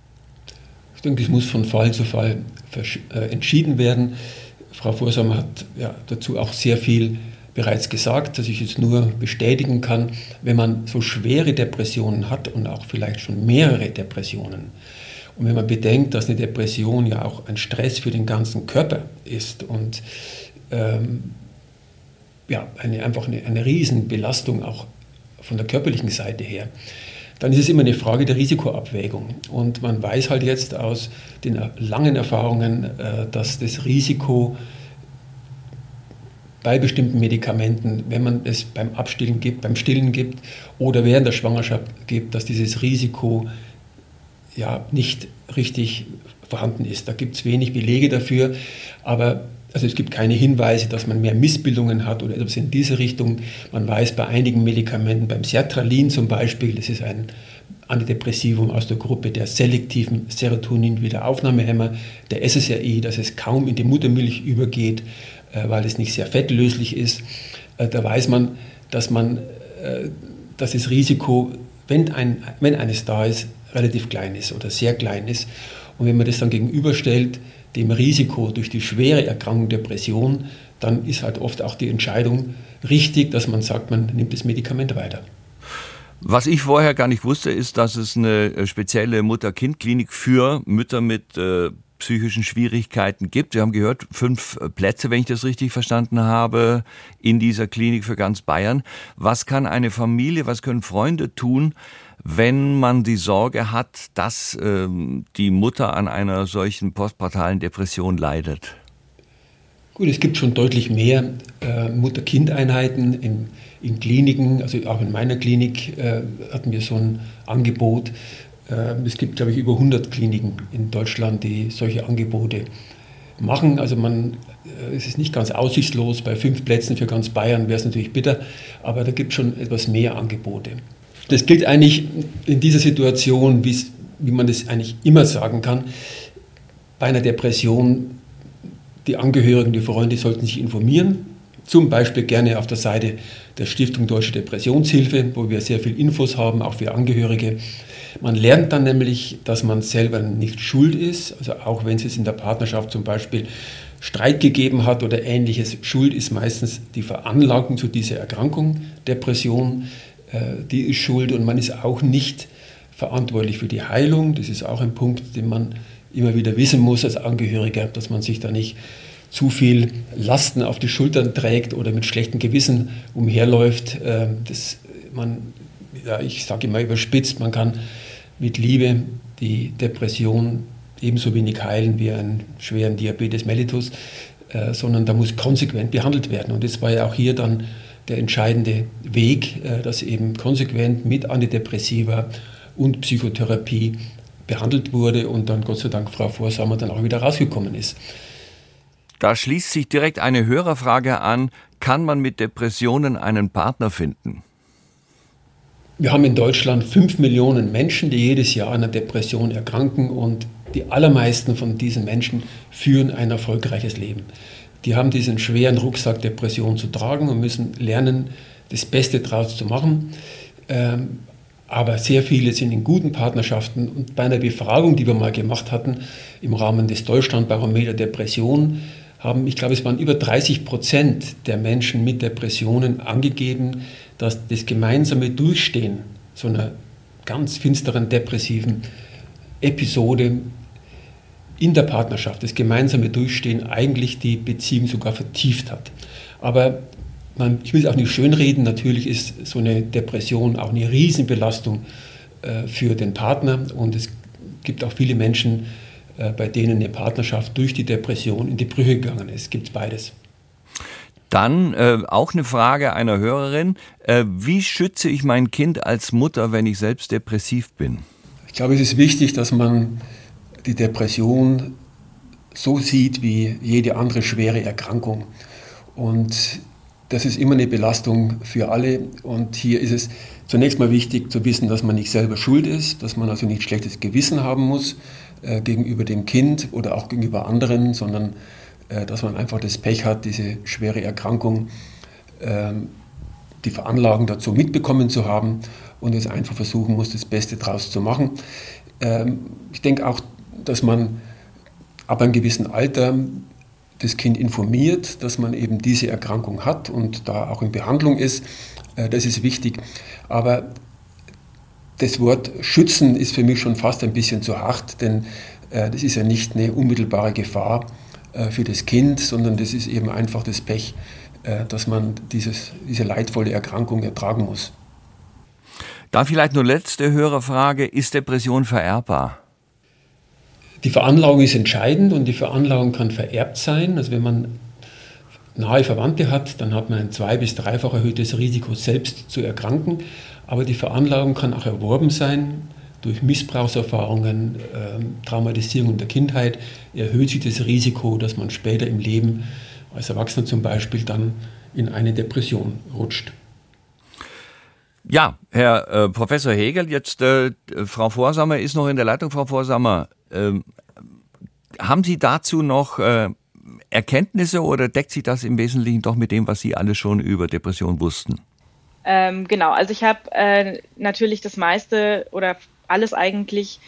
Ich denke, es muss von Fall zu Fall äh, entschieden werden. Frau Vorsamer hat ja, dazu auch sehr viel bereits gesagt, dass ich jetzt nur bestätigen kann, wenn man so schwere Depressionen hat und auch vielleicht schon mehrere Depressionen, und wenn man bedenkt, dass eine Depression ja auch ein Stress für den ganzen Körper ist und ähm, ja, eine, einfach eine, eine Riesenbelastung auch von der körperlichen Seite her, dann ist es immer eine Frage der Risikoabwägung. Und man weiß halt jetzt aus den langen Erfahrungen, äh, dass das Risiko bei bestimmten Medikamenten, wenn man es beim Abstillen gibt, beim Stillen gibt oder während der Schwangerschaft gibt, dass dieses Risiko ja nicht richtig vorhanden ist. Da gibt es wenig Belege dafür, aber also es gibt keine Hinweise, dass man mehr Missbildungen hat oder etwas in diese Richtung. Man weiß bei einigen Medikamenten, beim Sertralin zum Beispiel, das ist ein Antidepressivum aus der Gruppe der selektiven Serotonin-Wiederaufnahmehämmer, der SSRI, dass es kaum in die Muttermilch übergeht, äh, weil es nicht sehr fettlöslich ist. Äh, da weiß man, dass man äh, dass das Risiko, wenn, ein, wenn eines da ist, relativ klein ist oder sehr klein ist. Und wenn man das dann gegenüberstellt dem Risiko durch die schwere Erkrankung Depression, dann ist halt oft auch die Entscheidung richtig, dass man sagt, man nimmt das Medikament weiter. Was ich vorher gar nicht wusste, ist, dass es eine spezielle Mutter-Kind-Klinik für Mütter mit äh, psychischen Schwierigkeiten gibt. Wir haben gehört, fünf Plätze, wenn ich das richtig verstanden habe, in dieser Klinik für ganz Bayern. Was kann eine Familie, was können Freunde tun, wenn man die Sorge hat, dass ähm, die Mutter an einer solchen postpartalen Depression leidet? Gut, es gibt schon deutlich mehr äh, Mutter-Kind-Einheiten in, in, Kliniken. Also auch in meiner Klinik äh, hatten wir so ein Angebot. Äh, es gibt, glaube ich, über 100 Kliniken in Deutschland, die solche Angebote machen. Also man, äh, es ist nicht ganz aussichtslos. Bei fünf Plätzen für ganz Bayern wäre es natürlich bitter, aber da gibt es schon etwas mehr Angebote. Das gilt eigentlich in dieser Situation, wie man das eigentlich immer sagen kann. Bei einer Depression, die Angehörigen, die Freunde sollten sich informieren. Zum Beispiel gerne auf der Seite der Stiftung Deutsche Depressionshilfe, wo wir sehr viel Infos haben, auch für Angehörige. Man lernt dann nämlich, dass man selber nicht schuld ist, also auch wenn es in der Partnerschaft zum Beispiel Streit gegeben hat oder ähnliches. Schuld ist meistens die Veranlagung zu dieser Erkrankung, Depression. Äh, die ist schuld und man ist auch nicht verantwortlich für die Heilung. Das ist auch ein Punkt, den man immer wieder wissen muss als Angehöriger, dass man sich da nicht zu viel Lasten auf die Schultern trägt oder mit schlechtem Gewissen umherläuft. Äh, das, man, ja, ich sage immer überspitzt, man kann mit Liebe die Depression ebenso wenig heilen wie einen schweren Diabetes mellitus, äh, sondern da muss konsequent behandelt werden. Und das war ja auch hier dann der entscheidende Weg, äh, dass eben konsequent mit Antidepressiva und Psychotherapie behandelt wurde und dann Gott sei Dank Frau Vorsammer dann auch wieder rausgekommen ist. Da schließt sich direkt eine Hörerfrage an, kann man mit Depressionen einen Partner finden? Wir haben in Deutschland fünf Millionen Menschen, die jedes Jahr an einer Depression erkranken und die allermeisten von diesen Menschen führen ein erfolgreiches Leben die haben diesen schweren Rucksack Depression zu tragen und müssen lernen, das Beste daraus zu machen. Ähm, aber sehr viele sind in guten Partnerschaften. Und bei einer Befragung, die wir mal gemacht hatten, im Rahmen des Deutschlandbarometer Depression, haben, ich glaube, es waren über 30 Prozent der Menschen mit Depressionen angegeben, dass das gemeinsame Durchstehen so einer ganz finsteren depressiven Episode in der Partnerschaft, das gemeinsame Durchstehen eigentlich die Beziehung sogar vertieft hat. Aber man, ich will es auch nicht schönreden, natürlich ist so eine Depression auch eine Riesenbelastung äh, für den Partner und es gibt auch viele Menschen, äh, bei denen eine Partnerschaft durch die Depression in die Brüche gegangen ist. Es gibt beides. Dann äh, auch eine Frage einer Hörerin. Äh, wie schütze ich mein Kind als Mutter, wenn ich selbst depressiv bin? Ich glaube, es ist wichtig, dass man die Depression so sieht wie jede andere schwere Erkrankung. Und das ist immer eine Belastung für alle. Und hier ist es zunächst mal wichtig zu wissen, dass man nicht selber schuld ist, dass man also nicht schlechtes Gewissen haben muss äh, gegenüber dem Kind oder auch gegenüber anderen, sondern äh, dass man einfach das Pech hat, diese schwere Erkrankung, äh, die Veranlagung dazu mitbekommen zu haben und jetzt einfach versuchen muss, das Beste daraus zu machen. Ähm, ich denke auch, dass man ab einem gewissen Alter das Kind informiert, dass man eben diese Erkrankung hat und da auch in Behandlung ist. Äh, das ist wichtig. Aber das Wort schützen ist für mich schon fast ein bisschen zu hart, denn äh, das ist ja nicht eine unmittelbare Gefahr äh, für das Kind, sondern das ist eben einfach das Pech, dass man dieses, diese leidvolle Erkrankung ertragen muss. Dann vielleicht nur letzte Hörerfrage, ist Depression vererbbar? Die Veranlagung ist entscheidend und die Veranlagung kann vererbt sein. Also wenn man nahe Verwandte hat, dann hat man ein zwei- bis dreifach erhöhtes Risiko, selbst zu erkranken. Aber die Veranlagung kann auch erworben sein durch Missbrauchserfahrungen, äh, Traumatisierung in der Kindheit. Erhöht sich das Risiko, dass man später im Leben, als Erwachsener zum Beispiel, dann in eine Depression rutscht. Ja, Herr äh, Professor Hegel, jetzt äh, Frau Vorsammer ist noch in der Leitung. Frau Vorsammer, ähm, haben Sie dazu noch äh, Erkenntnisse oder deckt sich das im Wesentlichen doch mit dem, was Sie alle schon über Depression wussten? Ähm, genau, also ich habe äh, natürlich das meiste oder alles eigentlich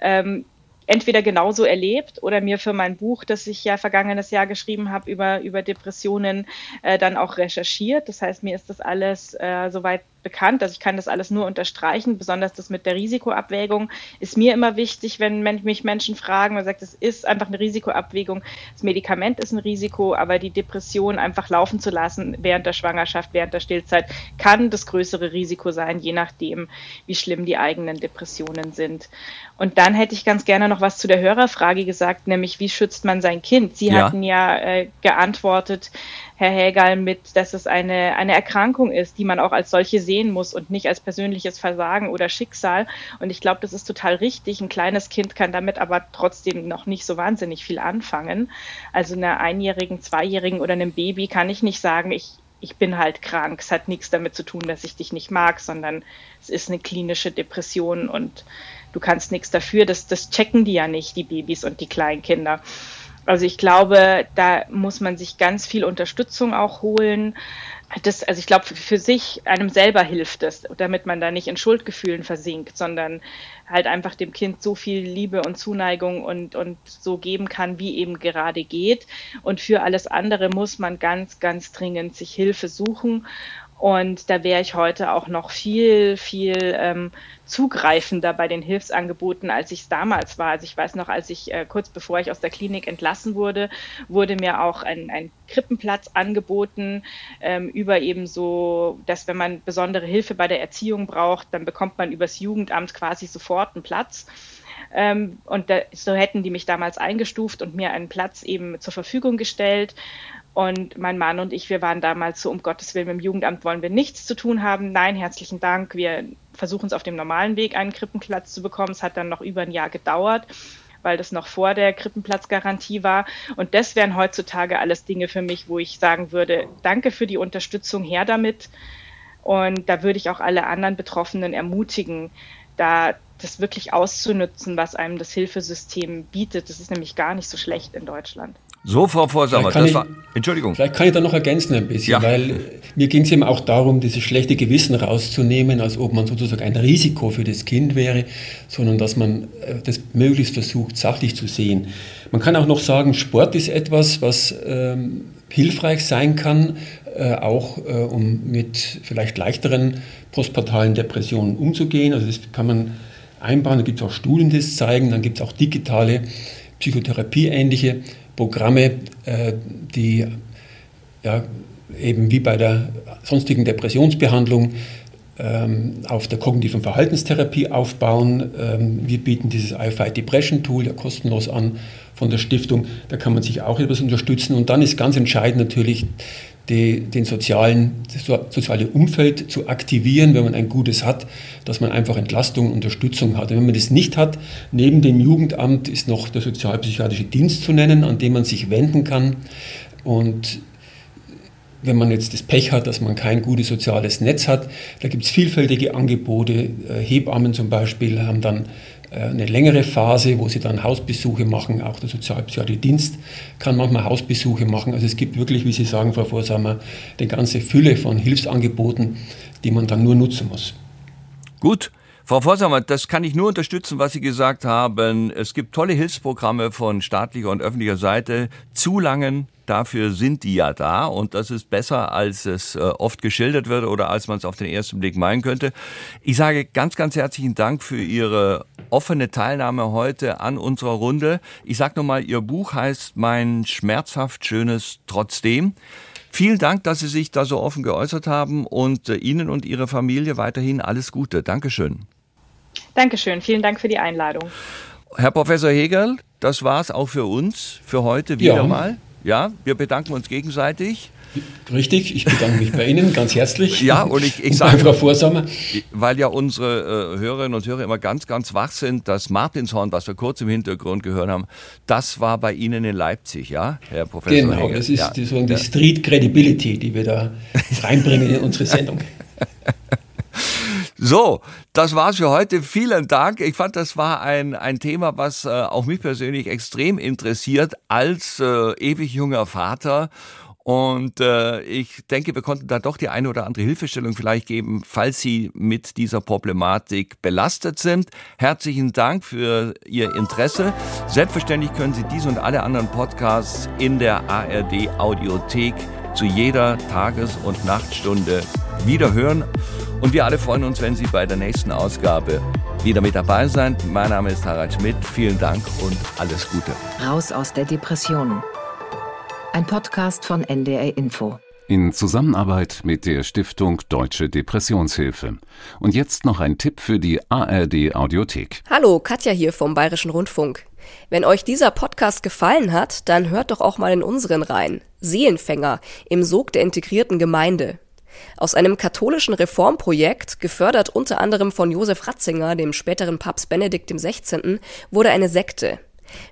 ähm, entweder genauso erlebt oder mir für mein Buch, das ich ja vergangenes Jahr geschrieben habe über, über Depressionen, äh, dann auch recherchiert. Das heißt, mir ist das alles äh, soweit bekannt. Also ich kann das alles nur unterstreichen, besonders das mit der Risikoabwägung ist mir immer wichtig, wenn mich Menschen fragen. Man sagt, es ist einfach eine Risikoabwägung. Das Medikament ist ein Risiko, aber die Depression einfach laufen zu lassen während der Schwangerschaft, während der Stillzeit, kann das größere Risiko sein, je nachdem, wie schlimm die eigenen Depressionen sind. Und dann hätte ich ganz gerne noch was zu der Hörerfrage gesagt, nämlich wie schützt man sein Kind? Sie ja. hatten ja äh, geantwortet, Herr Hägal, mit, dass es eine, eine Erkrankung ist, die man auch als solche sehen muss und nicht als persönliches Versagen oder Schicksal. Und ich glaube, das ist total richtig. Ein kleines Kind kann damit aber trotzdem noch nicht so wahnsinnig viel anfangen. Also einer Einjährigen, Zweijährigen oder einem Baby kann ich nicht sagen, ich, ich bin halt krank. Es hat nichts damit zu tun, dass ich dich nicht mag, sondern es ist eine klinische Depression und du kannst nichts dafür. Das, das checken die ja nicht, die Babys und die Kleinkinder. Also ich glaube, da muss man sich ganz viel Unterstützung auch holen. Das, also ich glaube, für sich einem selber hilft es, damit man da nicht in Schuldgefühlen versinkt, sondern halt einfach dem Kind so viel Liebe und Zuneigung und, und so geben kann, wie eben gerade geht. Und für alles andere muss man ganz, ganz dringend sich Hilfe suchen. Und da wäre ich heute auch noch viel, viel ähm, zugreifender bei den Hilfsangeboten, als ich es damals war. Also ich weiß noch, als ich äh, kurz bevor ich aus der Klinik entlassen wurde, wurde mir auch ein, ein Krippenplatz angeboten ähm, über eben so, dass wenn man besondere Hilfe bei der Erziehung braucht, dann bekommt man übers Jugendamt quasi sofort einen Platz. Ähm, und da, so hätten die mich damals eingestuft und mir einen Platz eben zur Verfügung gestellt. Und mein Mann und ich, wir waren damals so, um Gottes Willen, mit dem Jugendamt wollen wir nichts zu tun haben. Nein, herzlichen Dank. Wir versuchen es auf dem normalen Weg, einen Krippenplatz zu bekommen. Es hat dann noch über ein Jahr gedauert, weil das noch vor der Krippenplatzgarantie war. Und das wären heutzutage alles Dinge für mich, wo ich sagen würde, danke für die Unterstützung, her damit. Und da würde ich auch alle anderen Betroffenen ermutigen, da das wirklich auszunutzen, was einem das Hilfesystem bietet. Das ist nämlich gar nicht so schlecht in Deutschland. So, Frau Vorsammer, das ich, war, Entschuldigung. Vielleicht kann ich da noch ergänzen ein bisschen, ja. weil mir ging es eben auch darum, dieses schlechte Gewissen rauszunehmen, als ob man sozusagen ein Risiko für das Kind wäre, sondern dass man äh, das möglichst versucht, sachlich zu sehen. Man kann auch noch sagen, Sport ist etwas, was ähm, hilfreich sein kann, äh, auch äh, um mit vielleicht leichteren postpartalen Depressionen umzugehen. Also das kann man einbauen, da gibt es auch Studien, die das zeigen, dann gibt es auch digitale Psychotherapie-ähnliche Programme, äh, die ja, eben wie bei der sonstigen Depressionsbehandlung ähm, auf der kognitiven Verhaltenstherapie aufbauen. Ähm, wir bieten dieses iFight Depression Tool ja kostenlos an von der Stiftung. Da kann man sich auch etwas unterstützen. Und dann ist ganz entscheidend natürlich die, den sozialen, das soziale Umfeld zu aktivieren, wenn man ein gutes hat, dass man einfach Entlastung und Unterstützung hat. Und wenn man das nicht hat, neben dem Jugendamt ist noch der sozialpsychiatrische Dienst zu nennen, an den man sich wenden kann. Und wenn man jetzt das Pech hat, dass man kein gutes soziales Netz hat, da gibt es vielfältige Angebote. Äh, Hebammen zum Beispiel haben dann eine längere Phase, wo sie dann Hausbesuche machen. Auch der sozialpsychiatrische Dienst kann manchmal Hausbesuche machen. Also es gibt wirklich, wie Sie sagen, Frau Vorsamer, eine ganze Fülle von Hilfsangeboten, die man dann nur nutzen muss. Gut. Frau Vorsamer, das kann ich nur unterstützen, was Sie gesagt haben. Es gibt tolle Hilfsprogramme von staatlicher und öffentlicher Seite. Zu langen dafür sind die ja da und das ist besser, als es äh, oft geschildert wird oder als man es auf den ersten Blick meinen könnte. Ich sage ganz, ganz herzlichen Dank für Ihre offene Teilnahme heute an unserer Runde. Ich sage nochmal, Ihr Buch heißt Mein schmerzhaft schönes Trotzdem. Vielen Dank, dass Sie sich da so offen geäußert haben und äh, Ihnen und Ihrer Familie weiterhin alles Gute. Dankeschön. Dankeschön. Vielen Dank für die Einladung. Herr Professor Hegel, das war's auch für uns für heute wieder ja. mal. Ja, wir bedanken uns gegenseitig. Richtig, ich bedanke mich bei Ihnen ganz herzlich. Ja, und ich, ich sage, Frau Vorsommer. weil ja unsere äh, Hörerinnen und Hörer immer ganz, ganz wach sind, das Martinshorn, was wir kurz im Hintergrund gehört haben, das war bei Ihnen in Leipzig, ja, Herr Professor Genau, Hegel. das ist ja. die, so die Street Credibility, die wir da (laughs) reinbringen in unsere Sendung. (laughs) So, das war's für heute. Vielen Dank. Ich fand, das war ein, ein Thema, was äh, auch mich persönlich extrem interessiert als äh, ewig junger Vater. Und äh, ich denke, wir konnten da doch die eine oder andere Hilfestellung vielleicht geben, falls Sie mit dieser Problematik belastet sind. Herzlichen Dank für Ihr Interesse. Selbstverständlich können Sie diese und alle anderen Podcasts in der ARD Audiothek zu jeder Tages- und Nachtstunde wieder hören. Und wir alle freuen uns, wenn Sie bei der nächsten Ausgabe wieder mit dabei sind. Mein Name ist Harald Schmidt. Vielen Dank und alles Gute. Raus aus der Depression. Ein Podcast von NDR Info. In Zusammenarbeit mit der Stiftung Deutsche Depressionshilfe. Und jetzt noch ein Tipp für die ARD Audiothek. Hallo, Katja hier vom Bayerischen Rundfunk. Wenn euch dieser Podcast gefallen hat, dann hört doch auch mal in unseren rein. Seelenfänger im Sog der integrierten Gemeinde. Aus einem katholischen Reformprojekt, gefördert unter anderem von Josef Ratzinger, dem späteren Papst Benedikt XVI., wurde eine Sekte.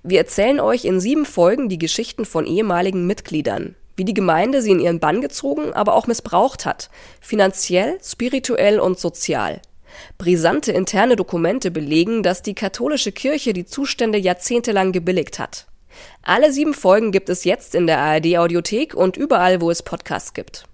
Wir erzählen euch in sieben Folgen die Geschichten von ehemaligen Mitgliedern, wie die Gemeinde sie in ihren Bann gezogen, aber auch missbraucht hat, finanziell, spirituell und sozial. Brisante interne Dokumente belegen, dass die katholische Kirche die Zustände jahrzehntelang gebilligt hat. Alle sieben Folgen gibt es jetzt in der ARD Audiothek und überall, wo es Podcasts gibt.